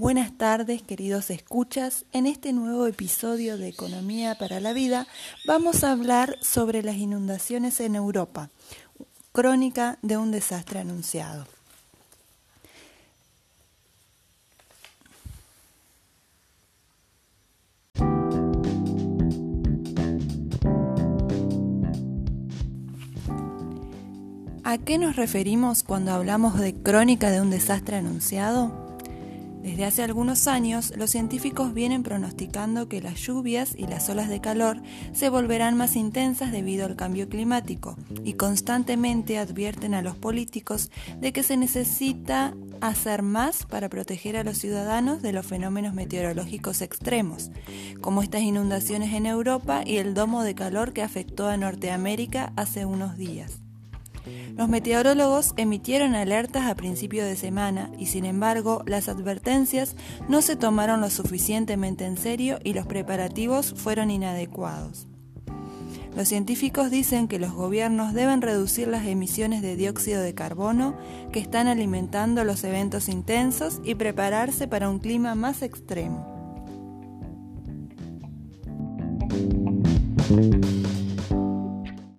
Buenas tardes, queridos escuchas. En este nuevo episodio de Economía para la Vida vamos a hablar sobre las inundaciones en Europa, crónica de un desastre anunciado. ¿A qué nos referimos cuando hablamos de crónica de un desastre anunciado? Desde hace algunos años, los científicos vienen pronosticando que las lluvias y las olas de calor se volverán más intensas debido al cambio climático y constantemente advierten a los políticos de que se necesita hacer más para proteger a los ciudadanos de los fenómenos meteorológicos extremos, como estas inundaciones en Europa y el domo de calor que afectó a Norteamérica hace unos días. Los meteorólogos emitieron alertas a principio de semana y sin embargo las advertencias no se tomaron lo suficientemente en serio y los preparativos fueron inadecuados. Los científicos dicen que los gobiernos deben reducir las emisiones de dióxido de carbono que están alimentando los eventos intensos y prepararse para un clima más extremo.